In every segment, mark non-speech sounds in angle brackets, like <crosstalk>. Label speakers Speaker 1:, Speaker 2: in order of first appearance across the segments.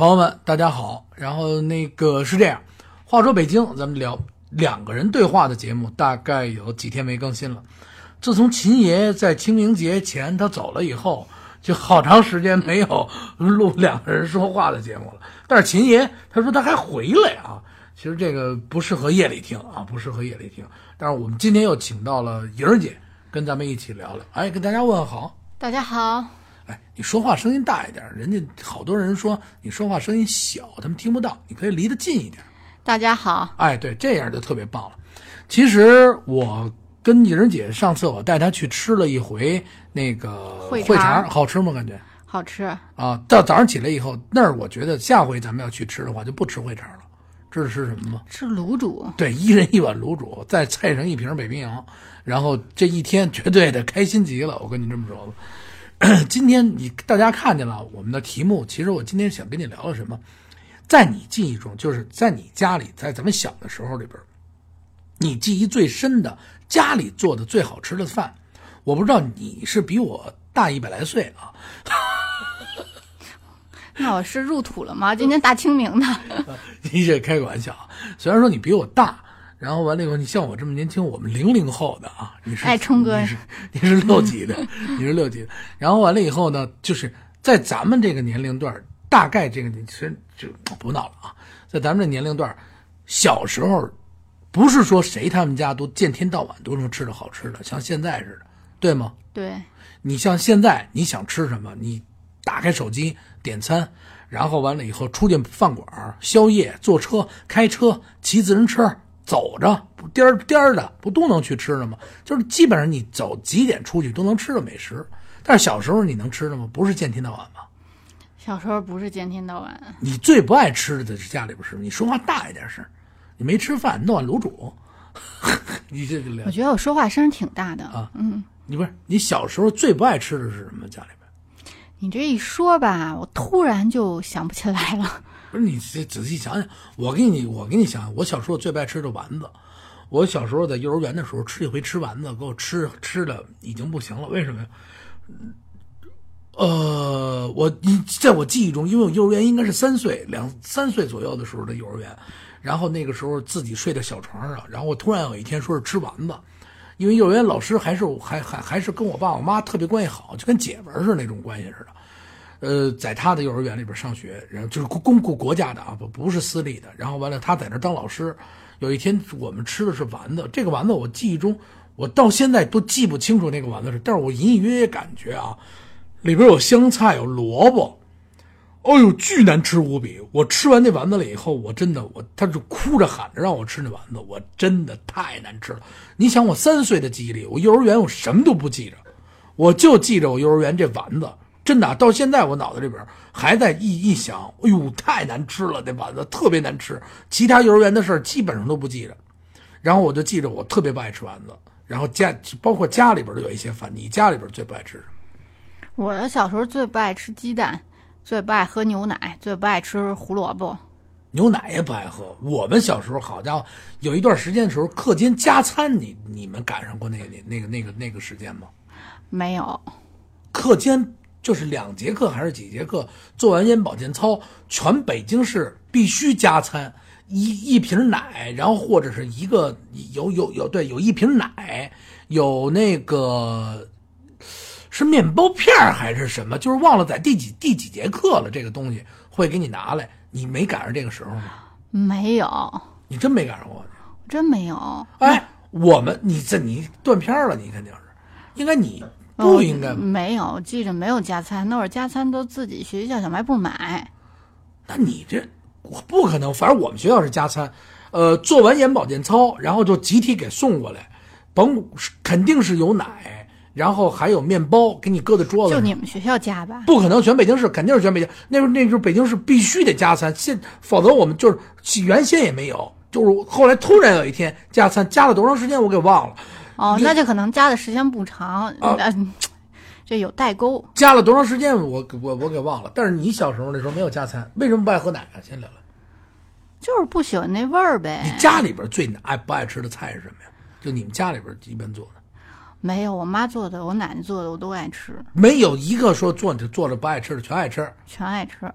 Speaker 1: 朋友们，大家好。然后那个是这样，话说北京，咱们聊两个人对话的节目，大概有几天没更新了。自从秦爷在清明节前他走了以后，就好长时间没有录两个人说话的节目了。但是秦爷他说他还回来啊，其实这个不适合夜里听啊，不适合夜里听。但是我们今天又请到了莹儿姐，跟咱们一起聊聊。哎，跟大家问好。
Speaker 2: 大家好，
Speaker 1: 哎，你说话声音大一点，人家好多人说你说话声音小，他们听不到，你可以离得近一点。
Speaker 2: 大家好，
Speaker 1: 哎，对，这样就特别棒了。其实我跟莹儿姐上次我带她去吃了一回那个
Speaker 2: 烩肠，
Speaker 1: 好吃吗？感觉
Speaker 2: 好吃。
Speaker 1: 啊，到早上起来以后，那儿我觉得下回咱们要去吃的话，就不吃烩肠了。这是吃什么吗？
Speaker 2: 吃卤煮，
Speaker 1: 对，一人一碗卤煮，再菜上一瓶北冰洋，然后这一天绝对的开心极了。我跟你这么说吧，<clears throat> 今天你大家看见了我们的题目，其实我今天想跟你聊聊什么，在你记忆中，就是在你家里，在咱们小的时候里边，你记忆最深的家里做的最好吃的饭，我不知道你是比我大一百来岁啊，<laughs>
Speaker 2: 那我是入土了吗？今天大清明的，<laughs>
Speaker 1: 你这开个玩笑啊！虽然说你比我大，然后完了以后，你像我这么年轻，我们零零后的啊，你是
Speaker 2: 哎冲哥
Speaker 1: 你是你是六级的，<laughs> 你是六级的。然后完了以后呢，就是在咱们这个年龄段，大概这个你其实就不闹了啊，在咱们这年龄段，小时候不是说谁他们家都见天到晚都能吃的好吃的，像现在似的，对吗？
Speaker 2: 对，
Speaker 1: 你像现在你想吃什么，你打开手机点餐，然后完了以后出去饭馆宵夜，坐车、开车、骑自行车、走着，不颠儿颠儿的，不都能去吃的吗？就是基本上你走几点出去都能吃的美食。但是小时候你能吃的吗？不是见天到晚吗？
Speaker 2: 小时候不是见天到晚，
Speaker 1: 你最不爱吃的是家里边是，你说话大一点声，你没吃饭弄碗卤煮，<laughs> 你这个
Speaker 2: 我觉得我说话声挺大的。
Speaker 1: 啊
Speaker 2: 嗯，
Speaker 1: 你不是你小时候最不爱吃的是什么？家里边？
Speaker 2: 你这一说吧，我突然就想不起来了。
Speaker 1: 不是你仔细想想，我给你我给你想，我小时候最不爱吃的丸子。我小时候在幼儿园的时候吃一回吃丸子，给我吃吃的已经不行了。为什么呀？呃，我你在我记忆中，因为我幼儿园应该是三岁两三岁左右的时候的幼儿园，然后那个时候自己睡在小床上，然后我突然有一天说是吃丸子，因为幼儿园老师还是还还还是跟我爸我妈特别关系好，就跟姐们儿似的那种关系似的。呃，在他的幼儿园里边上学，然后就是公公公国家的啊，不不是私立的。然后完了，他在那当老师。有一天我们吃的是丸子，这个丸子我记忆中，我到现在都记不清楚那个丸子是，但是我隐隐约约感觉啊，里边有香菜，有萝卜，哦呦，巨难吃无比。我吃完那丸子了以后，我真的我他就哭着喊着让我吃那丸子，我真的太难吃了。你想我三岁的记忆力，我幼儿园我什么都不记着，我就记着我幼儿园这丸子，真的啊、到现在我脑子里边还在一一想，哎呦，太难吃了，那丸子特别难吃。其他幼儿园的事儿基本上都不记着，然后我就记着我特别不爱吃丸子，然后家包括家里边都有一些饭，你家里边最不爱吃什么？
Speaker 2: 我小时候最不爱吃鸡蛋，最不爱喝牛奶，最不爱吃胡萝卜。
Speaker 1: 牛奶也不爱喝。我们小时候，好家伙，有一段时间的时候，课间加餐，你你们赶上过那个那个那个那个时间吗？
Speaker 2: 没有，
Speaker 1: 课间就是两节课还是几节课，做完眼保健操，全北京市必须加餐，一一瓶奶，然后或者是一个有有有对，有一瓶奶，有那个是面包片还是什么，就是忘了在第几第几节课了，这个东西会给你拿来。你没赶上这个时候吗？
Speaker 2: 没有，
Speaker 1: 你真没赶上过？
Speaker 2: 真没有。
Speaker 1: 哎，我们你这你断片了，你肯定是，应该你不应该
Speaker 2: 哦没有，我记着没有加餐，那会儿加餐都自己学校小卖部买。
Speaker 1: 那你这我不可能，反正我们学校是加餐，呃，做完眼保健操，然后就集体给送过来，甭肯定是有奶，然后还有面包给你搁在桌子
Speaker 2: 就。你们学校加吧？
Speaker 1: 不可能，全北京市肯定是全北京。那时候那时候北京市必须得加餐，现否则我们就是原先也没有，就是后来突然有一天加餐，加了多长时间我给忘了，
Speaker 2: 哦，那就可能加的时间不长，
Speaker 1: 啊
Speaker 2: 呃这有代沟。
Speaker 1: 加了多长时间我我我给忘了。但是你小时候那时候没有加餐，为什么不爱喝奶啊？先聊聊。
Speaker 2: 就是不喜欢那味儿呗。
Speaker 1: 你家里边最爱不爱吃的菜是什么呀？就你们家里边一般做的，
Speaker 2: 没有，我妈做的，我奶奶做的，我都爱吃，
Speaker 1: 没有一个说做着做着不爱吃的，全爱吃。
Speaker 2: 全爱吃。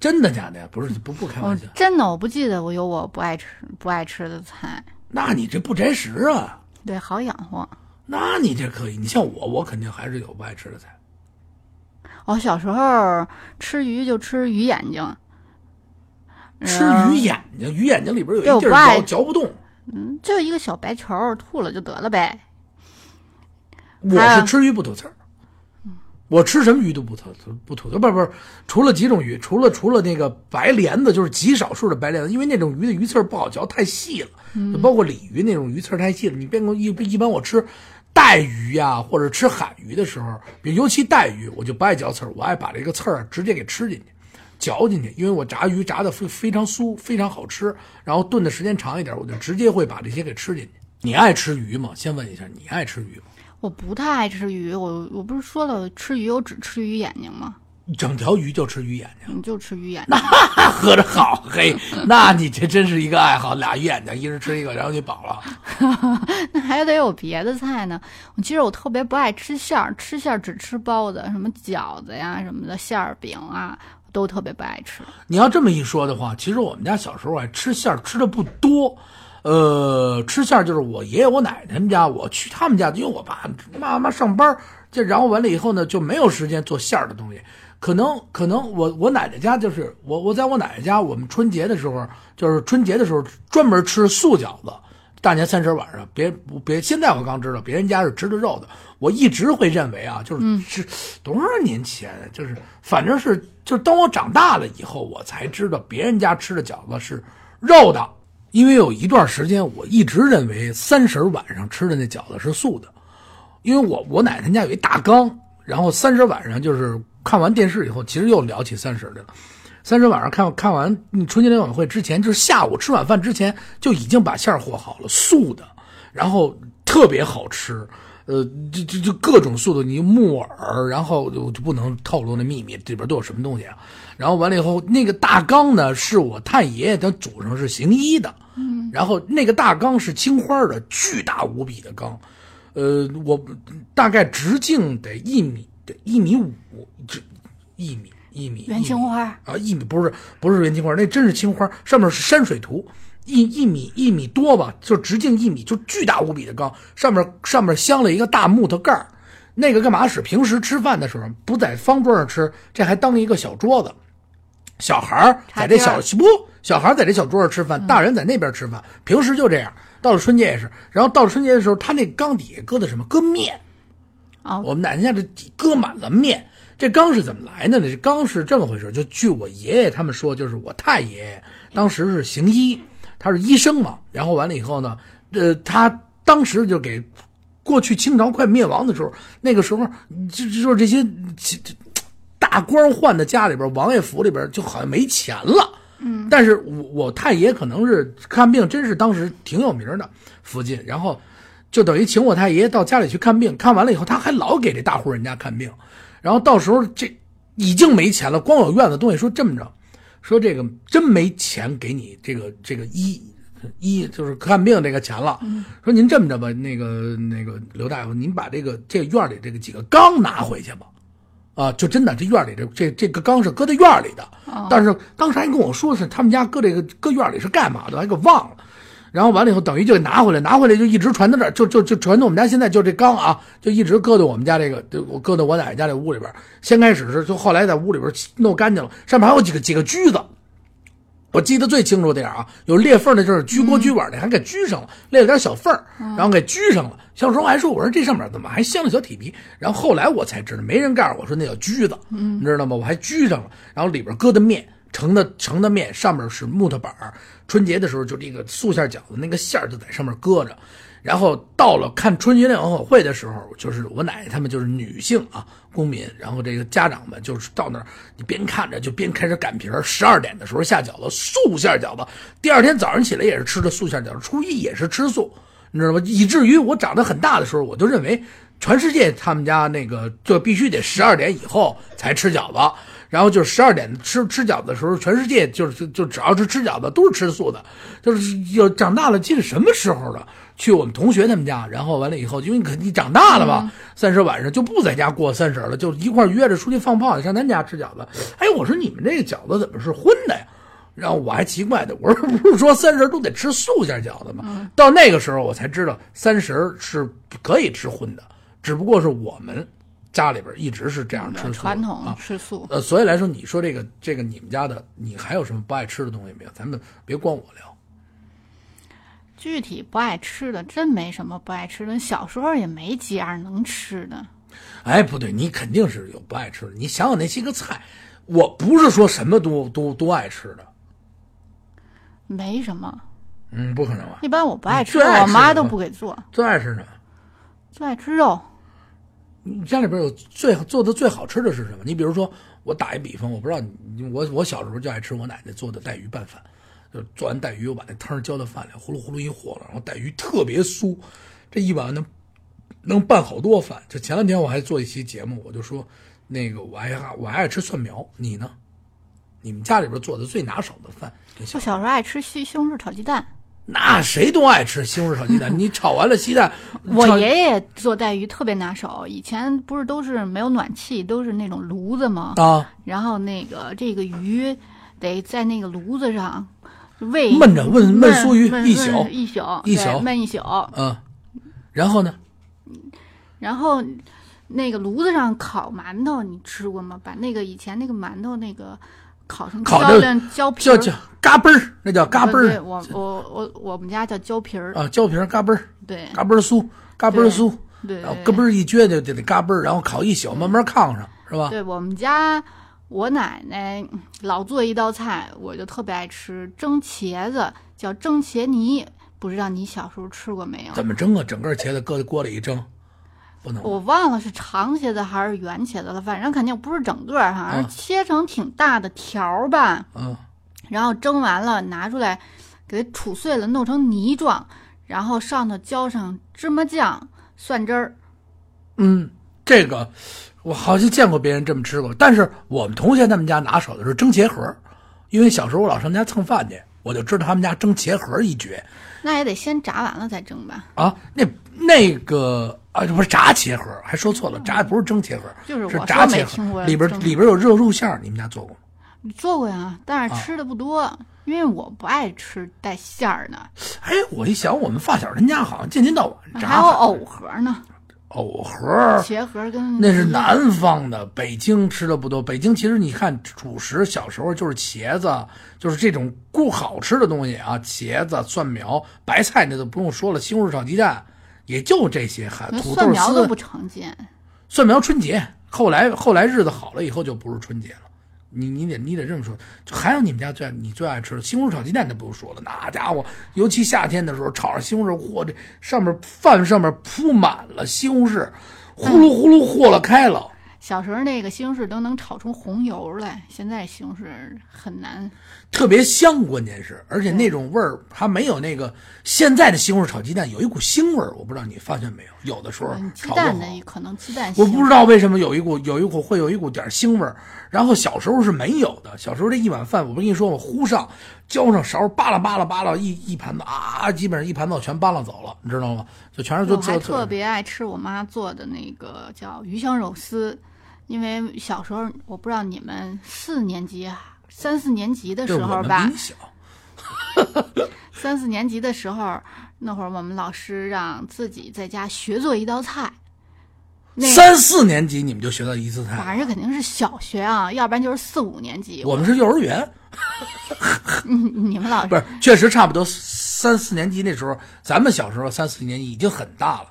Speaker 1: 真的假的呀？不是不不开玩笑，
Speaker 2: 真的我不记得我有我不爱吃不爱吃的菜，
Speaker 1: 那你这不摘食啊？
Speaker 2: 对，好养活。
Speaker 1: 那你这可以，你像我，我肯定还是有不爱吃的菜。
Speaker 2: 我小时候吃鱼就吃鱼眼睛，
Speaker 1: 吃
Speaker 2: 嗯
Speaker 1: 鱼眼睛，鱼眼睛里边有一地儿嚼嚼不动。
Speaker 2: 嗯，就一个小白球，吐了就得了呗。
Speaker 1: 我
Speaker 2: 啊
Speaker 1: 是吃鱼不吐刺儿，我吃什么鱼都不吐不吐不是不是，除了几种鱼，除了除了那个白鲢子，就是极少数的白鲢子，因为那种鱼的鱼刺不好嚼，太细了，就包括鲤鱼那种鱼刺太细了。你别一一般我吃带鱼呀、或者吃海鱼的时候，比如尤其带鱼，我就不爱嚼刺儿，我爱把这个刺儿啊直接给吃进去。嚼进去，因为我炸鱼炸的非非常酥，非常好吃，然后炖的时间长一点，我就直接会把这些给吃进去。你爱吃鱼吗？先问一下，你爱吃鱼吗？
Speaker 2: 我不太爱吃鱼，我我不是说了吃鱼我只吃鱼眼睛吗？
Speaker 1: 整条鱼就吃鱼眼睛，
Speaker 2: 你就吃鱼眼睛。
Speaker 1: 那合着好嘿，那你这真是一个爱好，俩鱼眼睛，一人吃一个，然后就饱了。<laughs>
Speaker 2: 那还得有别的菜呢。我其实我特别不爱吃馅儿，吃馅儿只吃包子，什么饺子呀什么的馅儿饼啊，都特别不爱吃。
Speaker 1: 你要这么一说的话，其实我们家小时候啊吃馅儿吃的不多，呃，吃馅儿就是我爷爷我奶奶他们家，我去他们家，因为我爸妈妈上班，这然后完了以后呢就没有时间做馅儿的东西。可能可能我我奶奶家就是我我在我奶奶家，我们春节的时候就是春节的时候专门吃素饺子。大年三十晚上，别别，现在我刚知道别人家是吃的肉的。我一直会认为啊，就是是多少年前，就是反正是就是当我长大了以后，我才知道别人家吃的饺子是肉的。因为有一段时间，我一直认为三十晚上吃的那饺子是素的，因为我我奶奶家有一大缸，然后三十晚上就是看完电视以后，其实又聊起三十来了。三十晚上看看完春节联欢晚会之前，就是下午吃晚饭之前就已经把馅儿和好了，素的，然后特别好吃。呃，就就就各种素的，你木耳，然后就就不能透露那秘密，里边都有什么东西啊？然后完了以后，那个大缸呢，是我太爷爷他祖上是行医的，嗯，然后那个大缸是青花的，巨大无比的缸，呃，我大概直径得一米，得一米五，这一米一米
Speaker 2: 元青花。
Speaker 1: 啊，一米不是不是元青花，那真是青花，上面是山水图，一一米一米多吧，就直径一米，就巨大无比的缸，上面上面镶了一个大木头盖儿。那个干嘛使？平时吃饭的时候不在方桌上吃，这还当一个小桌子。小孩儿在这小不，小孩儿在这小桌上吃饭，大人在那边吃饭。平时就这样，到了春节也是。然后到了春节的时候，他那缸底下搁的什么？搁面。
Speaker 2: 哦
Speaker 1: 我们奶奶家这搁满了面。这缸是怎么来的呢？这缸是这么回事，就据我爷爷他们说，就是我太爷爷当时是行医，他是医生嘛。然后完了以后呢，呃，他当时就给过去清朝快灭亡的时候，那个时候就就就是这些这这大官宦的家里边，王爷府里边就好像没钱了。嗯，但是我我太爷可能是看病，真是当时挺有名的附近，然后就等于请我太爷到家里去看病，看完了以后，他还老给这大户人家看病，然后到时候这已经没钱了，光有院子东西，说这么着，说这个真没钱给你这个这个医医就是看病这个钱了，说您这么着吧，那个那个刘大夫，您把这个这院里这个几个缸拿回去吧。啊，就真的这院里这这这个缸是搁在院里的，但是当时还跟我说是他们家搁这个搁院里是干嘛的，还给忘了。然后完了以后，等于就给拿回来，拿回来就一直传到这儿，就就就传到我们家现在就这缸啊，就一直搁到我们家这个，就我搁到我奶奶家这屋里边。先开始是，就后来在屋里边弄干净了，上面还有几个几个锯子。我记得最清楚点儿啊，有裂缝的，就是锔锅锔碗的，还给锔上了，裂了点小缝儿，然后给锔上了。小时候还说，我说这上面怎么还镶了小铁皮？然后后来我才知道，没人告诉我说那叫锔子，你知道吗？我还锔上了，然后里边搁的面，盛的盛的面，上面是木头板儿。春节的时候，就这个素馅饺子那个馅儿就在上面搁着。然后到了看春节联欢晚会的时候，就是我奶奶他们就是女性啊公民，然后这个家长们就是到那儿，你边看着就边开始擀皮儿。十二点的时候下饺子，素馅饺子。第二天早上起来也是吃的素馅饺子，初一也是吃素，你知道吗？以至于我长得很大的时候，我就认为全世界他们家那个就必须得十二点以后才吃饺子。然后就是十二点吃吃饺子的时候，全世界就是就就只要是吃饺子都是吃素的，就是有长大了，记得什么时候了？去我们同学他们家，然后完了以后，因为肯定长大了嘛，三十晚上就不在家过三十了，就一块约着出去放炮，上咱家吃饺子。哎，我说你们这个饺子怎么是荤的呀？然后我还奇怪的，我说不是说三十都得吃素馅饺子吗？到那个时候我才知道三十是可以吃荤的，只不过是我们家里边一直是这样吃素
Speaker 2: 传统
Speaker 1: 啊。
Speaker 2: 吃素。
Speaker 1: 呃，所以来说，你说这个这个你们家的，你还有什么不爱吃的东西没有？咱们别光我聊。
Speaker 2: 具体不爱吃的，真没什么不爱吃的。小时候也没几样能吃的。
Speaker 1: 哎，不对，你肯定是有不爱吃的。你想想那些个菜，我不是说什么都都都爱吃的，
Speaker 2: 没什么，
Speaker 1: 嗯，不可能吧？
Speaker 2: 一般我不爱吃，
Speaker 1: 爱吃
Speaker 2: 我妈都不给做，
Speaker 1: 最爱吃什么？
Speaker 2: 最爱吃肉。
Speaker 1: 你家里边有最做的最好吃的是什么？你比如说，我打一比方，我不知道你，我我小时候就爱吃我奶奶做的带鱼拌饭，就做完带鱼，我把那汤浇到饭里，呼噜呼噜一和了，然后带鱼特别酥，这一碗能能拌好多饭。就前两天我还做一期节目，我就说那个我爱我还爱吃蒜苗，你呢？你们家里边做的最拿手的饭，跟小
Speaker 2: 我小时候爱吃西西红柿炒鸡蛋，
Speaker 1: 那谁都爱吃西红柿炒鸡蛋，你炒完了鸡蛋，<laughs>
Speaker 2: 我爷爷做带鱼特别拿手。以前不是都是没有暖气，都是那种炉子吗？
Speaker 1: 啊
Speaker 2: 然后那个这个鱼得在那个炉子上煨
Speaker 1: 焖着焖焖
Speaker 2: 焖
Speaker 1: 酥鱼一宿
Speaker 2: 一宿，
Speaker 1: 一宿
Speaker 2: 焖一宿。
Speaker 1: 嗯，然后呢？
Speaker 2: 然后那个炉子上烤馒头，你吃过吗？把那个以前那个馒头那个烤成
Speaker 1: 烤得
Speaker 2: 焦皮儿，
Speaker 1: 叫叫嘎嘣儿，那叫嘎嘣，儿
Speaker 2: 我我我我们家叫焦皮儿，
Speaker 1: 啊，焦皮儿嘎嘣儿，
Speaker 2: 对
Speaker 1: 嘎嘣儿酥，嘎嘣儿酥，
Speaker 2: 对
Speaker 1: 然后咯嘣儿一撅就得得嘎嘣儿，然后烤一宿，慢慢炕上是吧？
Speaker 2: 对，我们家我奶奶老做一道菜，我就特别爱吃，蒸茄子，叫蒸茄泥，不知道你小时候吃过没有？
Speaker 1: 怎么蒸啊？整个茄子搁在锅里一蒸，不能
Speaker 2: 我忘了是长茄子还是圆茄子了，反正肯定不是整个儿哈，
Speaker 1: 嗯
Speaker 2: 切成挺大的条儿吧，
Speaker 1: 嗯，
Speaker 2: 然后蒸完了拿出来，给它杵碎了，弄成泥状，然后上头浇上芝麻酱、蒜汁儿。
Speaker 1: 嗯，这个我好像见过别人这么吃过，但是我们同学他们家拿手的是蒸茄盒，因为小时候我老上他家蹭饭去，我就知道他们家蒸茄盒一绝
Speaker 2: 那也得先炸完了再蒸吧，
Speaker 1: 啊。那那个啊，不是炸茄盒，还说错了，炸不是蒸茄盒，
Speaker 2: 就是我
Speaker 1: 炸
Speaker 2: 没
Speaker 1: 茄盒，里边
Speaker 2: 蒸
Speaker 1: 里边有肉肉馅儿，你们家做过吗？
Speaker 2: 你做过呀，但是吃的不多，因为我不爱吃带馅儿的，
Speaker 1: 哎，我一想，我们发小人家好像天天到晚炸
Speaker 2: 还有藕盒呢，
Speaker 1: 藕盒，
Speaker 2: 茄盒跟
Speaker 1: 那是南方的，北京吃的不多。北京其实你看主食，小时候就是茄子，就是这种固好吃的东西啊，茄子、蒜苗、白菜那都不用说了，西红柿炒鸡蛋，也就这些，还土豆丝
Speaker 2: 蒜苗都不、常见。
Speaker 1: 蒜苗春节。后来后来日子好了以后就不是春节了。你你得你得这么说，就还有你们家最爱你最爱吃的西红柿炒鸡蛋，就不用说了，那家伙，尤其夏天的时候炒上西红柿，嚯，这上面饭上面铺满了西红柿，呼噜呼噜和了开了。
Speaker 2: 小时候那个西红柿都能炒出红油来，现在西红柿很难。
Speaker 1: 特别香，关键是，而且那种味儿还没有那个现在的西红柿炒鸡蛋有一股腥味儿，我不知道你发现没有，有的时候炒
Speaker 2: 蛋的可能鸡蛋
Speaker 1: 我不知道为什么有一股有一股会有一股点腥味儿，然后小时候是没有的。小时候这一碗饭，我不跟你说，我呼上浇上勺，扒拉扒拉扒拉一一盘子啊，基本上一盘子我全扒拉走了，你知道吗？就全是做
Speaker 2: 我还
Speaker 1: 做
Speaker 2: 特别爱吃我妈做的那个叫鱼香肉丝，因为小时候我不知道你们四年级、三四年级的时候吧三四年级的时候，那会儿我们老师让自己在家学做一道菜。那
Speaker 1: 三四年级你们就学到一次菜，
Speaker 2: 反正肯定是小学啊，要不然就是四五年级。
Speaker 1: 我们是幼儿园，
Speaker 2: 你你们老师 <laughs>
Speaker 1: 不是，确实差不多三四年级那时候，咱们小时候三四年级已经很大了。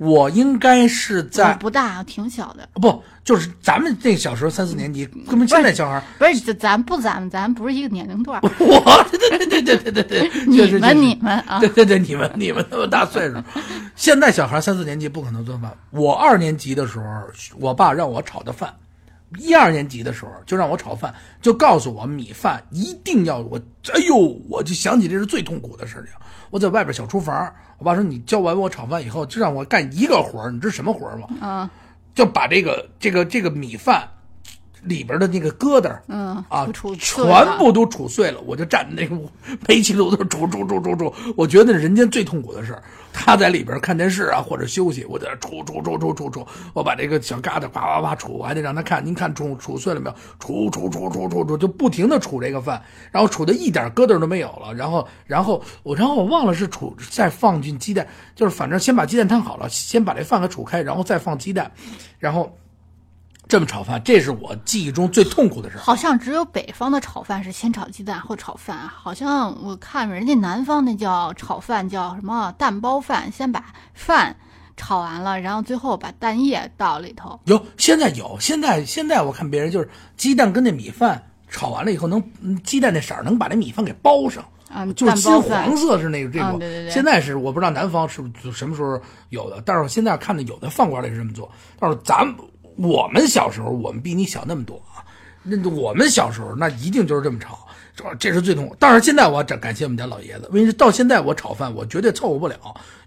Speaker 1: 我应该是在
Speaker 2: 不大，挺小的。
Speaker 1: 不，就是咱们那小时候三四年级，跟们现在小孩儿，
Speaker 2: 不是，咱咱不咱们咱不是一个年龄段儿。<laughs>
Speaker 1: 我对对对对对对对，确 <laughs>
Speaker 2: 你们你们啊
Speaker 1: 对，对对，你们你们那么大岁数，现在小孩三四年级不可能做饭。我二年级的时候，我爸让我炒的饭；一二年级的时候就让我炒饭，就告诉我米饭一定要我。哎呦，我就想起这是最痛苦的事情。我在外边小厨房，我爸说你教完我炒饭以后，就让我干一个活儿，你知道什么活儿吗？
Speaker 2: 啊，
Speaker 1: 就把这个这个这个米饭里边的那个疙瘩，
Speaker 2: 嗯
Speaker 1: 啊，全部都杵碎了，我就站那个煤气炉子杵杵杵杵杵，我觉得是人间最痛苦的事儿。他在里边看电视啊或者休息，我在那杵杵杵杵杵杵，我把这个小疙瘩叭叭叭杵，我还得让他看，您看杵杵碎了没有？杵杵杵杵杵杵，就不停的杵这个饭，然后杵的一点疙瘩都没有了，然后然后我然后我忘了是杵再放进鸡蛋，就是反正先把鸡蛋烫好了，先把这饭给杵开，然后再放鸡蛋，然后。这么炒饭，这是我记忆中最痛苦的事儿。
Speaker 2: 好像只有北方的炒饭是先炒鸡蛋后炒饭，好像我看人家南方那叫炒饭叫什么蛋包饭，先把饭炒完了，然后最后把蛋液倒里头。
Speaker 1: 有，现在有，现在现在我看别人就是鸡蛋跟那米饭炒完了以后，能嗯鸡蛋那色儿能把那米饭给包上，
Speaker 2: 嗯，
Speaker 1: 就是金黄色是那个这种。
Speaker 2: 嗯对对对
Speaker 1: 现在是我不知道南方是不是什么时候有的，但是我现在看的有的饭馆里是这么做。但是咱们我们小时候，我们比你小那么多啊，那我们小时候那一定就是这么炒。这这是最痛苦，但是现在我要感谢我们家老爷子，因为到现在我炒饭我绝对凑合不了，